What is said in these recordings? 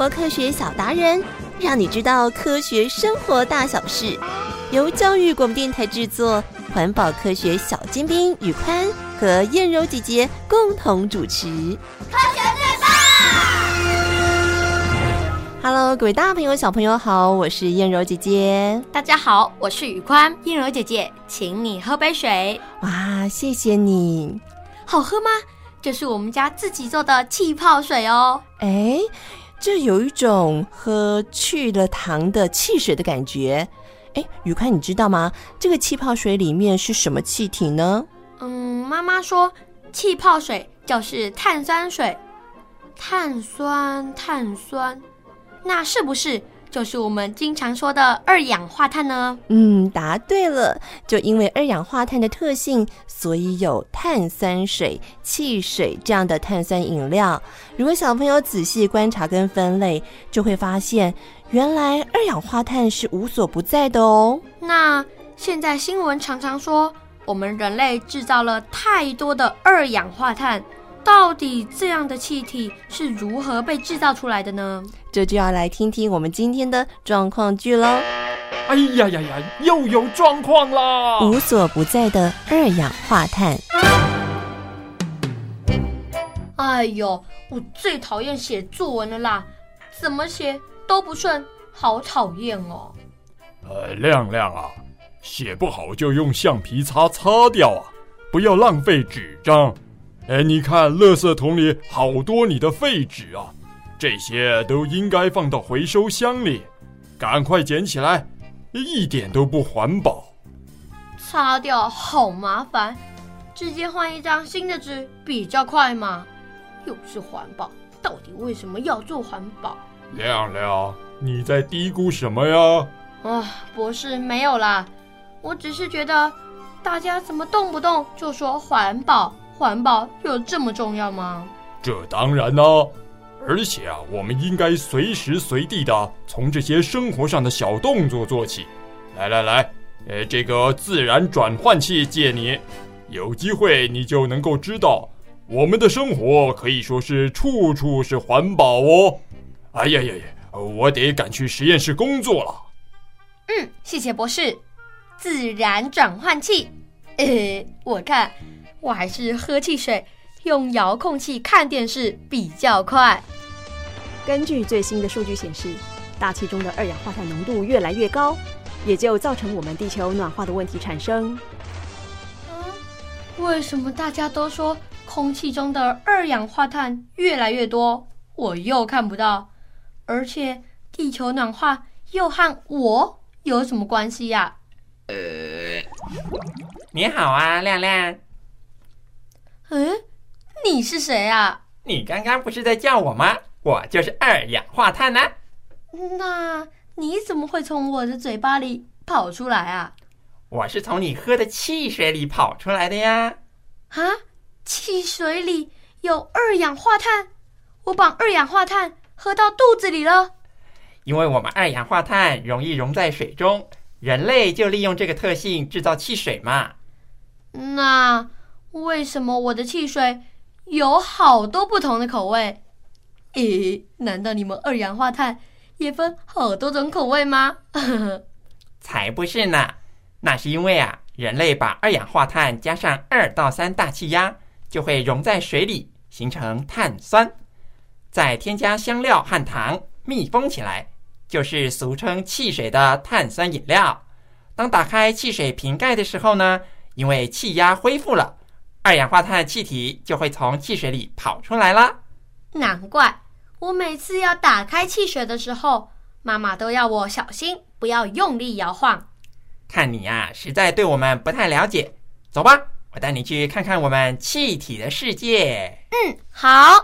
活科学小达人，让你知道科学生活大小事。由教育广播电台制作，环保科学小尖兵宇宽和燕柔姐姐共同主持。科学最棒！Hello，各位大朋友、小朋友好，我是燕柔姐姐。大家好，我是宇宽。燕柔姐姐，请你喝杯水。哇，谢谢你。好喝吗？这是我们家自己做的气泡水哦。哎，这有一种喝去了糖的汽水的感觉。哎，宇宽，你知道吗？这个气泡水里面是什么气体呢？嗯，妈妈说气泡水就是碳酸水。碳酸，碳酸，那是不是就是我们经常说的二氧化碳呢？嗯，答对了。就因为二氧化碳的特性，所以有碳酸水、汽水这样的碳酸饮料。如果小朋友仔细观察跟分类，就会发现。原来二氧化碳是无所不在的哦。那现在新闻常常说，我们人类制造了太多的二氧化碳，到底这样的气体是如何被制造出来的呢？这就要来听听我们今天的状况剧喽。哎呀呀呀，又有状况啦！无所不在的二氧化碳。哎呦，我最讨厌写作文了啦！怎么写？都不顺，好讨厌哦！呃，亮亮啊，写不好就用橡皮擦擦掉啊，不要浪费纸张。哎，你看，垃圾桶里好多你的废纸啊，这些都应该放到回收箱里，赶快捡起来，一点都不环保。擦掉好麻烦，直接换一张新的纸比较快嘛。又是环保，到底为什么要做环保？亮亮，你在嘀咕什么呀？啊，博士，没有啦，我只是觉得大家怎么动不动就说环保？环保有这么重要吗？这当然呢，而且啊，我们应该随时随地的从这些生活上的小动作做起。来来来，呃，这个自然转换器借你，有机会你就能够知道，我们的生活可以说是处处是环保哦。哎呀呀呀！我得赶去实验室工作了。嗯，谢谢博士。自然转换器，呃，我看我还是喝汽水，用遥控器看电视比较快。根据最新的数据显示，大气中的二氧化碳浓度越来越高，也就造成我们地球暖化的问题产生。嗯，为什么大家都说空气中的二氧化碳越来越多，我又看不到？而且地球暖化又和我有什么关系呀？呃，你好啊，亮亮。嗯，你是谁啊？你刚刚不是在叫我吗？我就是二氧化碳呢。那你怎么会从我的嘴巴里跑出来啊？我是从你喝的汽水里跑出来的呀。啊？汽水里有二氧化碳？我把二氧化碳喝到肚子里了，因为我们二氧化碳容易溶在水中，人类就利用这个特性制造汽水嘛。那为什么我的汽水有好多不同的口味？咦，难道你们二氧化碳也分好多种口味吗？才不是呢，那是因为啊，人类把二氧化碳加上二到三大气压，就会溶在水里，形成碳酸。再添加香料和糖，密封起来，就是俗称汽水的碳酸饮料。当打开汽水瓶盖的时候呢，因为气压恢复了，二氧化碳气体就会从汽水里跑出来了。难怪我每次要打开汽水的时候，妈妈都要我小心，不要用力摇晃。看你呀，实在对我们不太了解。走吧，我带你去看看我们气体的世界。嗯，好。啊！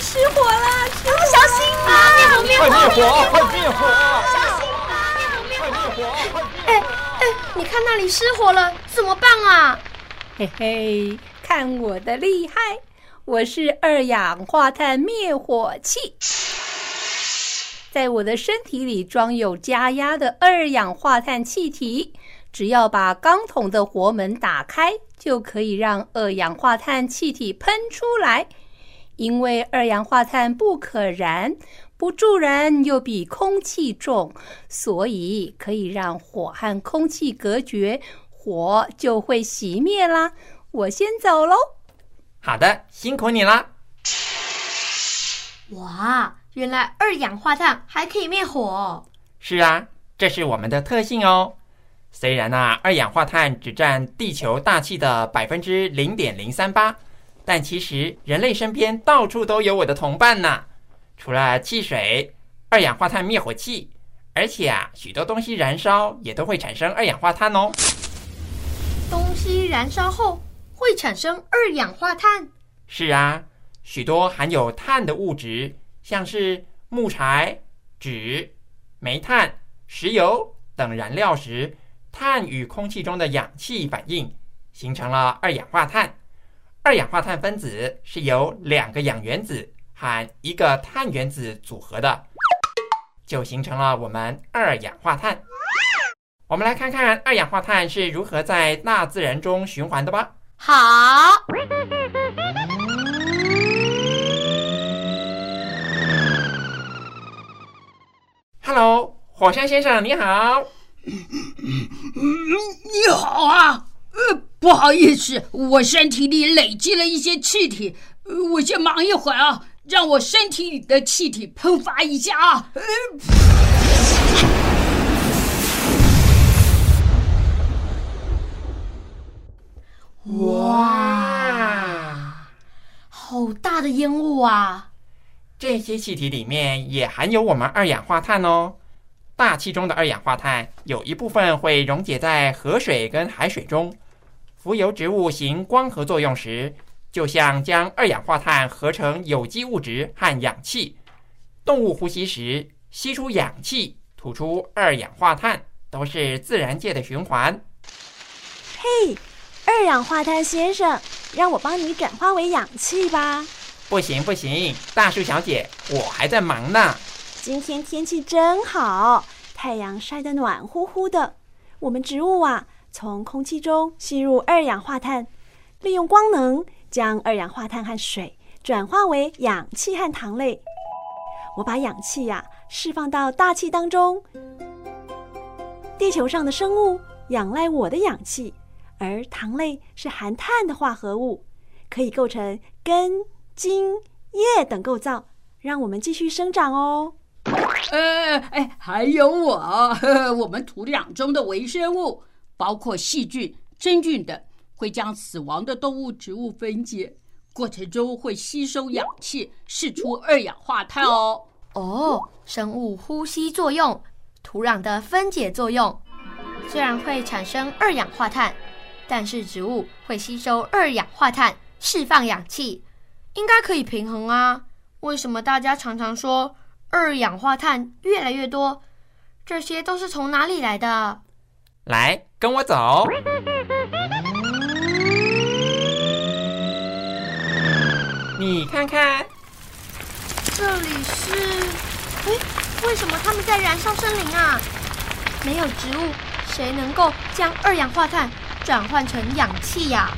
失火了！失火了！小心火！灭火！灭火！快灭火！小心啊！灭火！灭火！哎哎，你看那里失火了，怎么办啊？嘿嘿，看我的厉害！我是二氧化碳灭火器，在我的身体里装有加压的二氧化碳气体。只要把钢桶的活门打开，就可以让二氧化碳气体喷出来。因为二氧化碳不可燃，不助燃又比空气重，所以可以让火和空气隔绝，火就会熄灭啦。我先走喽。好的，辛苦你了。哇，原来二氧化碳还可以灭火。是啊，这是我们的特性哦。虽然啊，二氧化碳只占地球大气的百分之零点零三八。但其实人类身边到处都有我的同伴呢，除了汽水、二氧化碳灭火器，而且啊，许多东西燃烧也都会产生二氧化碳哦。东西燃烧后会产生二氧化碳？是啊，许多含有碳的物质，像是木材、纸、煤炭、石油等燃料时，碳与空气中的氧气反应，形成了二氧化碳。二氧化碳分子是由两个氧原子和一个碳原子组合的，就形成了我们二氧化碳。我们来看看二氧化碳是如何在大自然中循环的吧。好。Hello，火山先生，你好。你好啊。呃，不好意思，我身体里累积了一些气体，我先忙一会儿啊，让我身体里的气体喷发一下啊。哇，好大的烟雾啊！这些气体里面也含有我们二氧化碳哦。大气中的二氧化碳有一部分会溶解在河水跟海水中。浮游植物行光合作用时，就像将二氧化碳合成有机物质和氧气。动物呼吸时，吸出氧气，吐出二氧化碳，都是自然界的循环。嘿，二氧化碳先生，让我帮你转化为氧气吧。不行不行，大树小姐，我还在忙呢。今天天气真好，太阳晒得暖乎乎的。我们植物啊。从空气中吸入二氧化碳，利用光能将二氧化碳和水转化为氧气和糖类。我把氧气呀、释放到大气当中。地球上的生物仰赖我的氧气，而糖类是含碳的化合物，可以构成根、茎、叶等构造，让我们继续生长哦。呃，哎，还有我，呵呵，我们土壤中的微生物。包括细菌、真菌等，会将死亡的动物、植物分解，过程中会吸收氧气，释出二氧化碳哦。哦，生物呼吸作用，土壤的分解作用，虽然会产生二氧化碳，但是植物会吸收二氧化碳，释放氧气，应该可以平衡啊。为什么大家常常说二氧化碳越来越多？这些都是从哪里来的？来，跟我走。你看看，这里是……哎，为什么他们在燃烧森林啊？没有植物，谁能够将二氧化碳转换成氧气呀？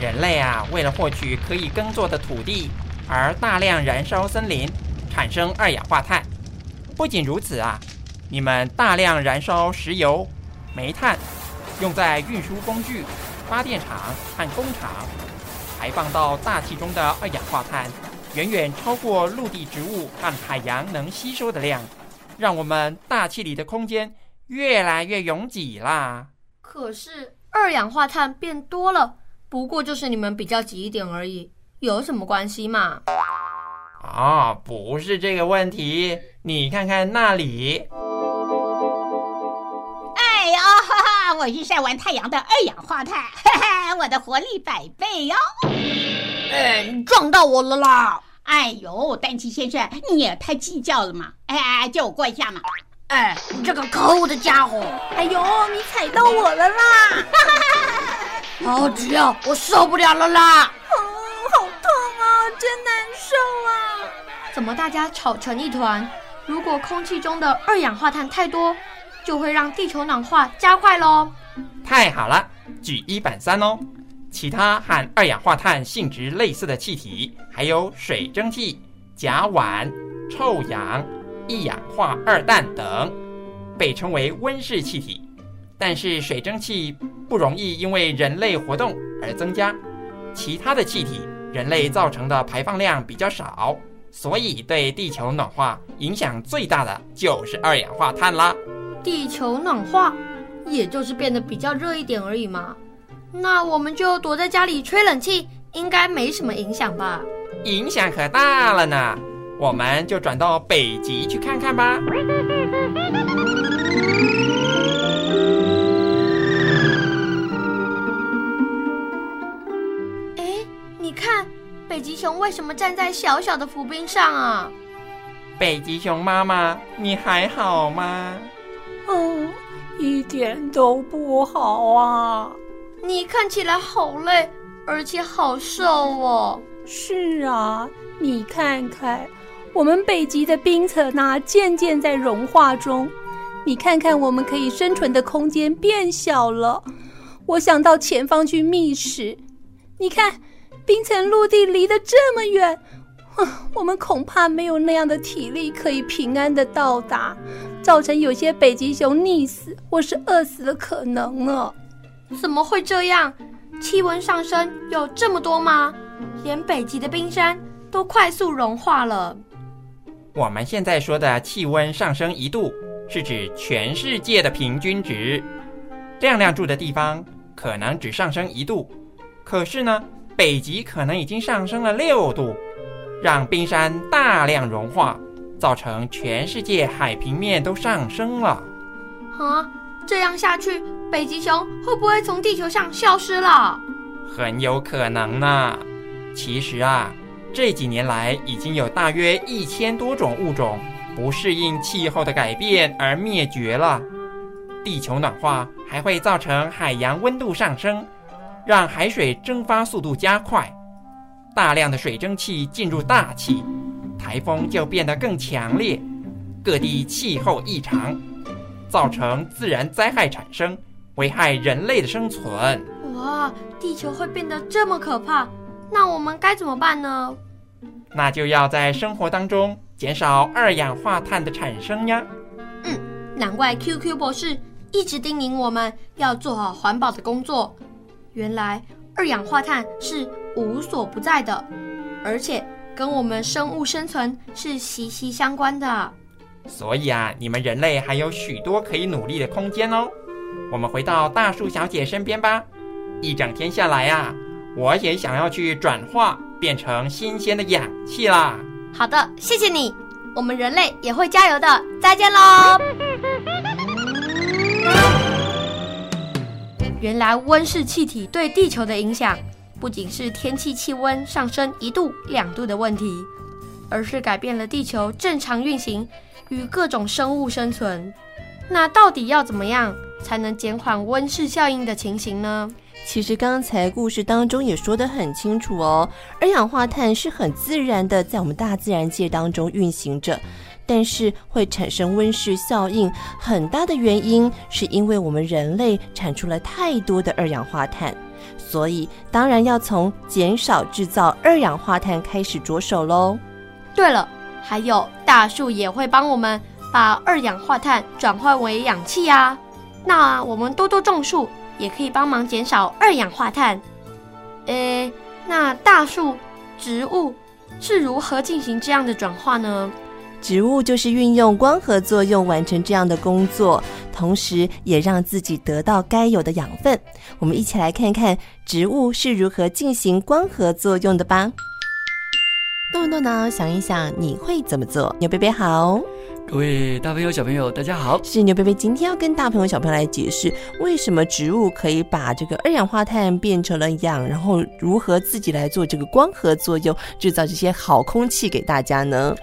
人类啊，为了获取可以耕作的土地，而大量燃烧森林，产生二氧化碳。不仅如此啊，你们大量燃烧石油。煤炭用在运输工具、发电厂和工厂，排放到大气中的二氧化碳，远远超过陆地植物和海洋能吸收的量，让我们大气里的空间越来越拥挤啦。可是二氧化碳变多了，不过就是你们比较挤一点而已，有什么关系嘛？啊、哦，不是这个问题，你看看那里。哎呀，哈哈我是晒完太阳的二氧化碳，哈哈，我的活力百倍哟、哦！哎，你撞到我了啦！哎呦，丹奇先生，你也太计较了嘛！哎哎，叫我过一下嘛！哎，你这个可恶的家伙！哎呦，你踩到我了啦！哈哈哈哈好急啊，我受不了了啦！哦，好痛啊，真难受啊！怎么大家吵成一团？如果空气中的二氧化碳太多，就会让地球暖化加快喽！太好了，举一反三哦。其他和二氧化碳性质类似的气体，还有水蒸气、甲烷、臭氧、一氧化二氮等，被称为温室气体。但是水蒸气不容易因为人类活动而增加，其他的气体人类造成的排放量比较少，所以对地球暖化影响最大的就是二氧化碳啦。地球暖化，也就是变得比较热一点而已嘛。那我们就躲在家里吹冷气，应该没什么影响吧？影响可大了呢。我们就转到北极去看看吧。北极熊为什么站在小小的浮冰上啊？北极熊妈妈，你还好吗？嗯，一点都不好啊。你看起来好累，而且好瘦哦。是啊，你看看，我们北极的冰层那渐渐在融化中。你看看，我们可以生存的空间变小了。我想到前方去觅食。你看，冰层陆地离得这么远，我们恐怕没有那样的体力可以平安的到达，造成有些北极熊溺死或是饿死的可能呢。怎么会这样？气温上升有这么多吗？连北极的冰山都快速融化了。我们现在说的气温上升一度，是指全世界的平均值。亮亮住的地方可能只上升一度，可是呢，北极可能已经上升了六度，让冰山大量融化，造成全世界海平面都上升了。啊？这样下去，北极熊会不会从地球上消失了？很有可能呢。其实啊，这几年来已经有大约一千多种物种不适应气候的改变而灭绝了。地球暖化还会造成海洋温度上升，让海水蒸发速度加快，大量的水蒸气进入大气，台风就变得更强烈，各地气候异常。造成自然灾害产生，危害人类的生存。哇，地球会变得这么可怕，那我们该怎么办呢？那就要在生活当中减少二氧化碳的产生呀。嗯，难怪 QQ 博士一直叮咛我们要做好环保的工作。原来二氧化碳是无所不在的，而且跟我们生物生存是息息相关的。所以啊，你们人类还有许多可以努力的空间哦。我们回到大树小姐身边吧。一整天下来啊，我也想要去转化，变成新鲜的氧气啦。好的，谢谢你。我们人类也会加油的。再见喽。原来温室气体对地球的影响，不仅是天气气温上升一度两度的问题，而是改变了地球正常运行。与各种生物生存，那到底要怎么样才能减缓温室效应的情形呢？其实刚才故事当中也说得很清楚哦，二氧化碳是很自然的在我们大自然界当中运行着，但是会产生温室效应，很大的原因是因为我们人类产出了太多的二氧化碳，所以当然要从减少制造二氧化碳开始着手喽。对了。还有大树也会帮我们把二氧化碳转换为氧气呀。那我们多多种树也可以帮忙减少二氧化碳。诶，那大树、植物是如何进行这样的转化呢？植物就是运用光合作用完成这样的工作，同时也让自己得到该有的养分。我们一起来看看植物是如何进行光合作用的吧。动动脑，想一想，你会怎么做？牛贝贝好，各位大朋友、小朋友，大家好。是牛贝贝今天要跟大朋友、小朋友来解释，为什么植物可以把这个二氧化碳变成了氧，然后如何自己来做这个光合作用，制造这些好空气给大家呢？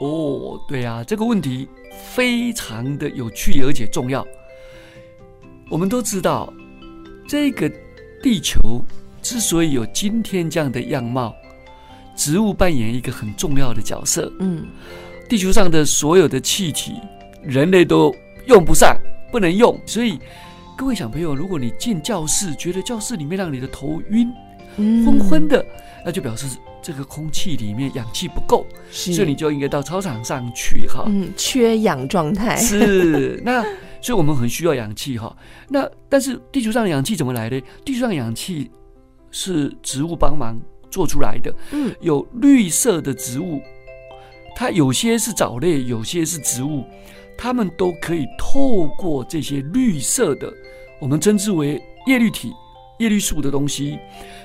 哦，对啊，这个问题非常的有趣而且重要。我们都知道，这个地球之所以有今天这样的样貌。植物扮演一个很重要的角色。嗯，地球上的所有的气体，人类都用不上，不能用，所以各位小朋友，如果你进教室，觉得教室里面让你的头晕、嗯昏昏的，那就表示这个空气里面氧气不够，所以你就应该到操场上去哈。嗯，缺氧状态是，那所以我们很需要氧气哈。那但是地球上的氧气怎么来的？地球上的氧气是植物帮忙做出来的。嗯，有绿色的植物，它有些是藻类，有些是植物，它们都可以透过这些绿色的，我们称之为叶绿体、叶绿素的东西，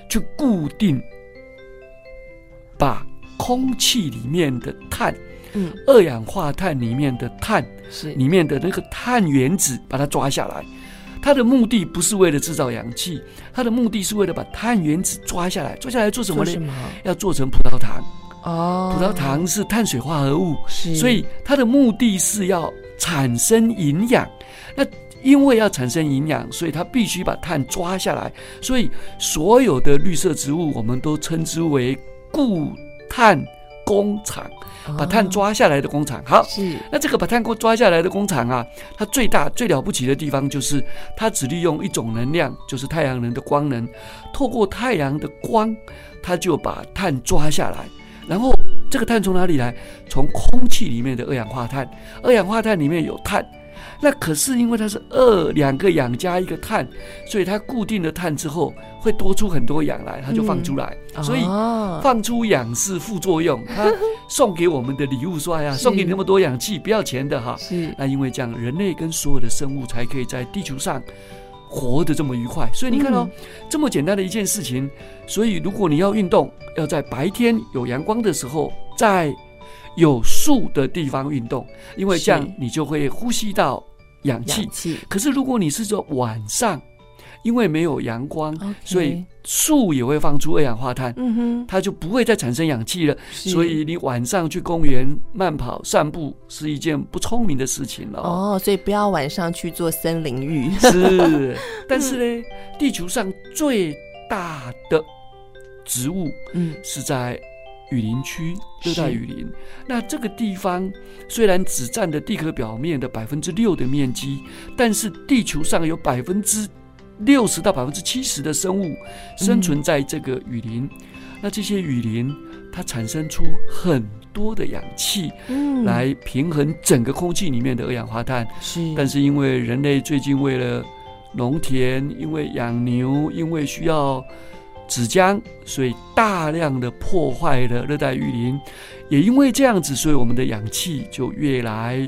去固定，把空气里面的碳。嗯，二氧化碳里面的碳，是里面的那个碳原子，把它抓下来。它的目的不是为了制造氧气，它的目的是为了把碳原子抓下来。抓下来做什么呢？么要做成葡萄糖。哦，葡萄糖是碳水化合物，是所以它的目的是要产生营养。那因为要产生营养，所以它必须把碳抓下来。所以所有的绿色植物，我们都称之为固碳工厂。把碳抓下来的工厂，好，是那这个把碳抓下来的工厂啊，它最大最了不起的地方就是它只利用一种能量，就是太阳能的光能，透过太阳的光，它就把碳抓下来，然后这个碳从哪里来？从空气里面的二氧化碳，二氧化碳里面有碳。那可是因为它是二两个氧加一个碳，所以它固定了碳之后会多出很多氧来，它就放出来。嗯、所以放出氧是副作用，它送给我们的礼物说：“哎呀，送给你那么多氧气，不要钱的哈。”是。那因为这样，人类跟所有的生物才可以在地球上活得这么愉快。所以你看哦，嗯、这么简单的一件事情，所以如果你要运动，要在白天有阳光的时候，在有树的地方运动，因为这样你就会呼吸到。氧气，可是如果你是说晚上，因为没有阳光.所以树也会放出二氧化碳，嗯哼，它就不会再产生氧气了。所以你晚上去公园慢跑、散步是一件不聪明的事情了。哦，所以不要晚上去做森林浴。是，但是呢，地球上最大的植物，嗯，是在。雨林区，热带雨林。那这个地方虽然只占了地壳表面的百分之六的面积，但是地球上有百分之六十到百分之七十的生物生存在这个雨林。嗯、那这些雨林它产生出很多的氧气，嗯，来平衡整个空气里面的二氧化碳。是，但是因为人类最近为了农田，因为养牛，因为需要。纸浆，所以大量的破坏了热带雨林，也因为这样子，所以我们的氧气就越来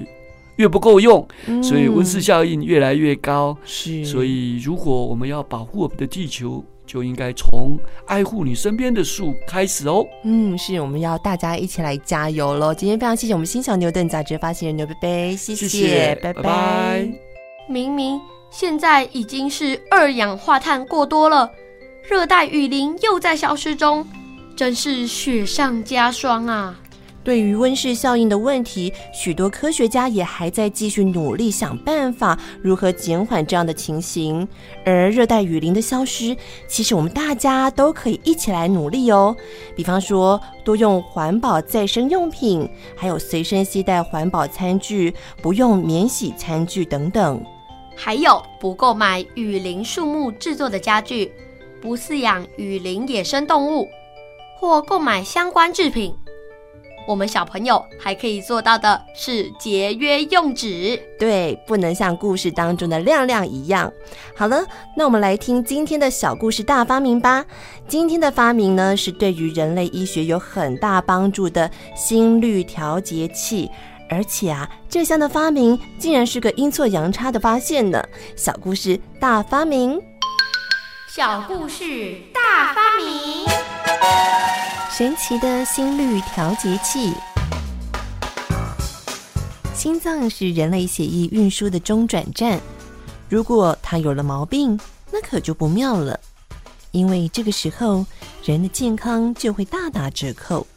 越不够用，所以温室效应越来越高。是，所以如果我们要保护我们的地球，就应该从爱护你身边的树开始哦。嗯，是，我们要大家一起来加油喽！今天非常谢谢我们新小牛顿杂志发行人牛贝贝，谢谢，谢谢拜拜。拜拜。明明现在已经是二氧化碳过多了。热带雨林又在消失中，真是雪上加霜啊！对于温室效应的问题，许多科学家也还在继续努力想办法，如何减缓这样的情形。而热带雨林的消失，其实我们大家都可以一起来努力哦。比方说，多用环保再生用品，还有随身携带环保餐具，不用免洗餐具等等。还有，不购买雨林树木制作的家具。不饲养雨林野生动物，或购买相关制品，我们小朋友还可以做到的是节约用纸。对，不能像故事当中的亮亮一样。好了，那我们来听今天的小故事大发明吧。今天的发明呢，是对于人类医学有很大帮助的心率调节器，而且啊，这项的发明竟然是个阴错阳差的发现呢。小故事大发明。小故事大发明，神奇的心率调节器。心脏是人类血液运输的中转站，如果它有了毛病，那可就不妙了。因为这个时候，人的健康就会大打折扣。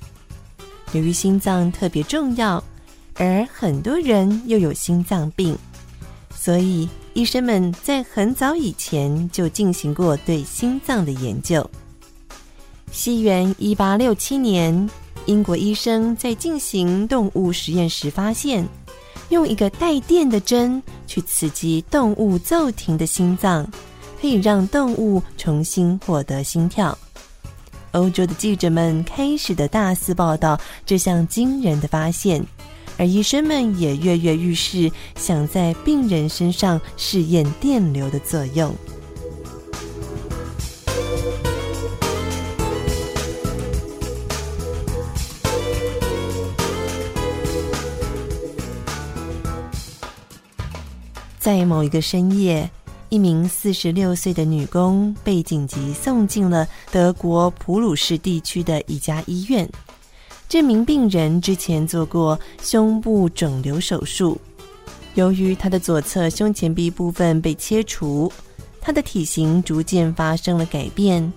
由于心脏特别重要，而很多人又有心脏病，所以。医生们在很早以前就进行过对心脏的研究。西元一八六七年，英国医生在进行动物实验时发现，用一个带电的针去刺激动物骤停的心脏，可以让动物重新获得心跳。欧洲的记者们开始的大肆报道这项惊人的发现，而医生们也跃跃欲试，想在病人身上试验电流的作用。在某一个深夜，一名四十六岁的女工被紧急送进了德国普鲁士地区的一家医院。这名病人之前做过胸部肿瘤手术，由于他的左侧胸前壁部分被切除，他的体型逐渐发生了改变，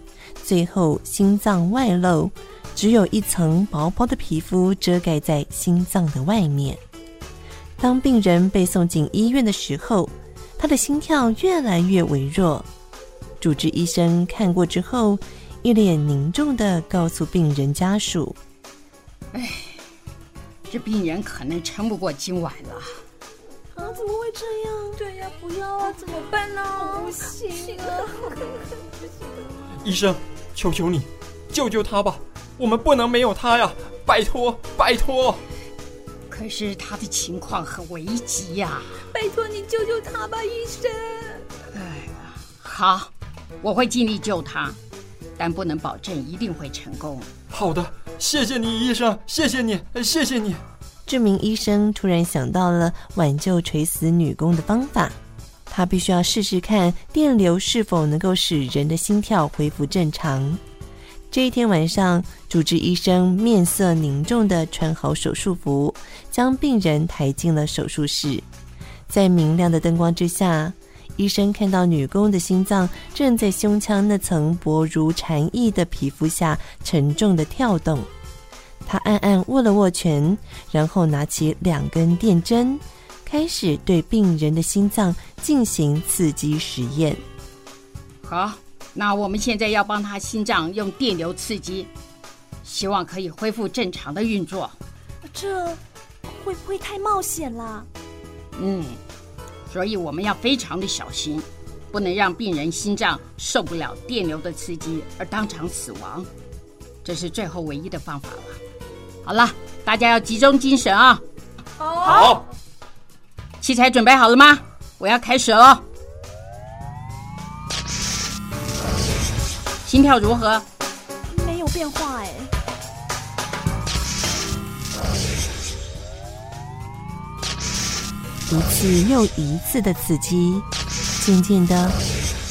最后心脏外露，只有一层薄薄的皮肤遮盖在心脏的外面。当病人被送进医院的时候，他的心跳越来越微弱。主治医生看过之后，一脸凝重地告诉病人家属：“哎，这病人可能撑不过今晚了。”啊，怎么会这样？对呀，不要啊，怎么办呢？不行啊！医生，求求你，救救他吧！我们不能没有他呀！拜托，拜托！可是他的情况很危急呀、啊！拜托你救救他吧，医生！哎呀，好，我会尽力救他，但不能保证一定会成功。好的，谢谢你，医生，谢谢你，谢谢你。这名医生突然想到了挽救垂死女工的方法，他必须要试试看电流是否能够使人的心跳恢复正常。这一天晚上，主治医生面色凝重地穿好手术服，将病人抬进了手术室。在明亮的灯光之下，医生看到女工的心脏正在胸腔那层薄如蝉翼的皮肤下沉重地跳动。他暗暗握了握拳，然后拿起两根电针，开始对病人的心脏进行刺激实验。好。那我们现在要帮他心脏用电流刺激，希望可以恢复正常的运作。这会不会太冒险了？嗯，所以我们要非常的小心，不能让病人心脏受不了电流的刺激而当场死亡。这是最后唯一的方法了。好了，大家要集中精神啊！好，器材准备好了吗？我要开始了。心跳如何？没有变化哎。一次又一次的刺激，渐渐的，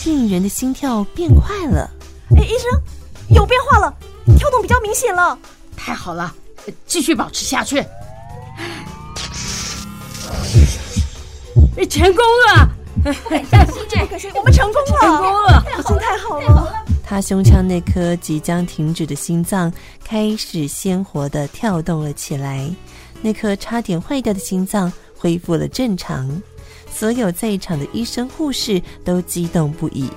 病人的心跳变快了。哎，医生，有变化了，跳动比较明显了。太好了，继续保持下去。成功了！不敢相信，这可是我们成功了，成功了，真太好了。他胸腔那颗即将停止的心脏开始鲜活的跳动了起来，那颗差点坏掉的心脏恢复了正常。所有在场的医生护士都激动不已。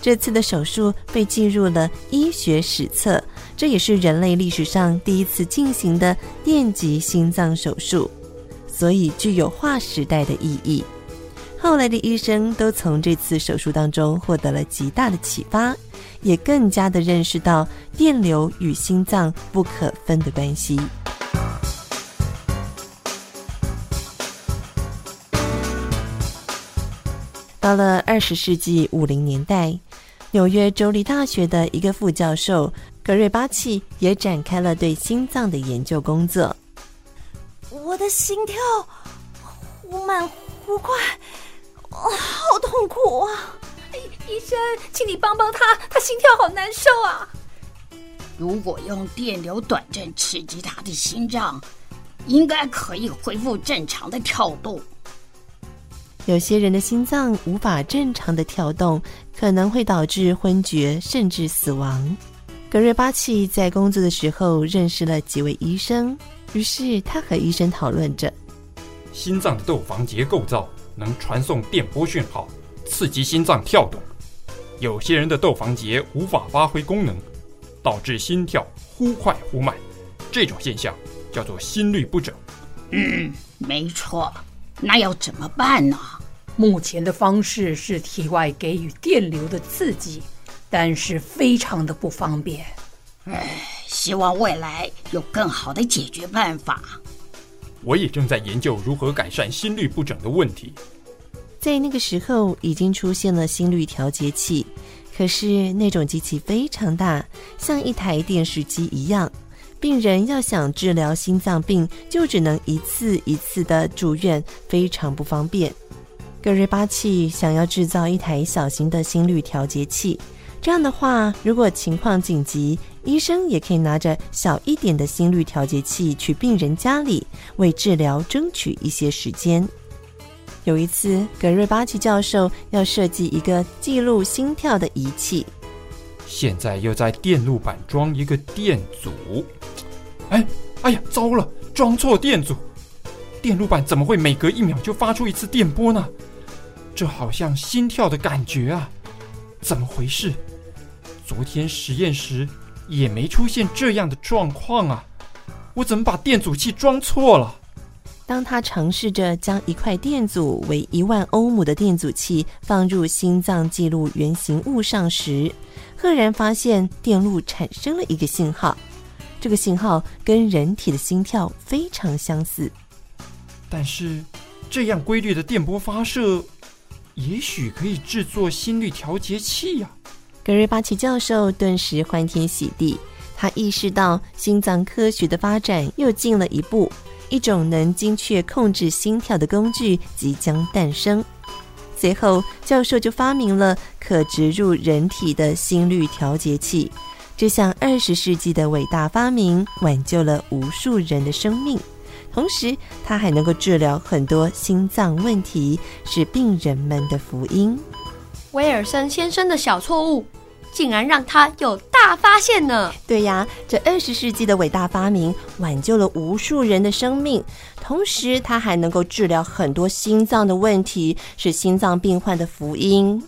这次的手术被记入了医学史册，这也是人类历史上第一次进行的电极心脏手术，所以具有划时代的意义。后来的医生都从这次手术当中获得了极大的启发。也更加的认识到电流与心脏不可分的关系。到了二十世纪五零年代，纽约州立大学的一个副教授格瑞巴契也展开了对心脏的研究工作。我的心跳忽慢忽快，哦，好痛苦啊！医生，请你帮帮他，他心跳好难受啊！如果用电流短针刺激他的心脏，应该可以恢复正常的跳动。有些人的心脏无法正常的跳动，可能会导致昏厥甚至死亡。格瑞巴契在工作的时候认识了几位医生，于是他和医生讨论着：心脏的窦房结构造能传送电波讯号。刺激心脏跳动，有些人的窦房结无法发挥功能，导致心跳忽快忽慢，这种现象叫做心律不整。嗯，没错。那要怎么办呢？目前的方式是体外给予电流的刺激，但是非常的不方便。唉，希望未来有更好的解决办法。我也正在研究如何改善心律不整的问题。在那个时候，已经出现了心率调节器，可是那种机器非常大，像一台电视机一样。病人要想治疗心脏病，就只能一次一次的住院，非常不方便。格瑞巴奇想要制造一台小型的心率调节器，这样的话，如果情况紧急，医生也可以拿着小一点的心率调节器去病人家里，为治疗争取一些时间。有一次，格瑞巴奇教授要设计一个记录心跳的仪器。现在又在电路板装一个电阻，哎，哎呀，糟了，装错电阻！电路板怎么会每隔一秒就发出一次电波呢？这好像心跳的感觉啊，怎么回事？昨天实验时也没出现这样的状况啊，我怎么把电阻器装错了？当他尝试着将一块电阻为一万欧姆的电阻器放入心脏记录原型物上时，赫然发现电路产生了一个信号，这个信号跟人体的心跳非常相似。但是，这样规律的电波发射，也许可以制作心率调节器呀！格瑞巴奇教授顿时欢天喜地，他意识到心脏科学的发展又进了一步。一种能精确控制心跳的工具即将诞生。随后，教授就发明了可植入人体的心率调节器。这项二十世纪的伟大发明挽救了无数人的生命，同时，它还能够治疗很多心脏问题，是病人们的福音。威尔森先生的小错误。竟然让他有大发现呢！对呀，这二十世纪的伟大发明挽救了无数人的生命，同时他还能够治疗很多心脏的问题，是心脏病患的福音。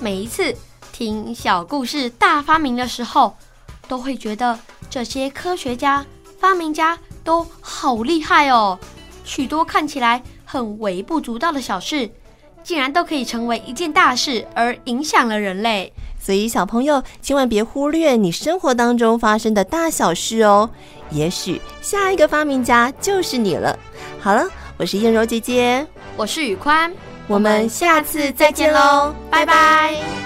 每一次听小故事大发明的时候，都会觉得这些科学家、发明家都好厉害哦！许多看起来很微不足道的小事，竟然都可以成为一件大事，而影响了人类。所以，小朋友千万别忽略你生活当中发生的大小事哦。也许下一个发明家就是你了。好了，我是燕柔姐姐，我是宇宽，我们下次再见喽，拜拜。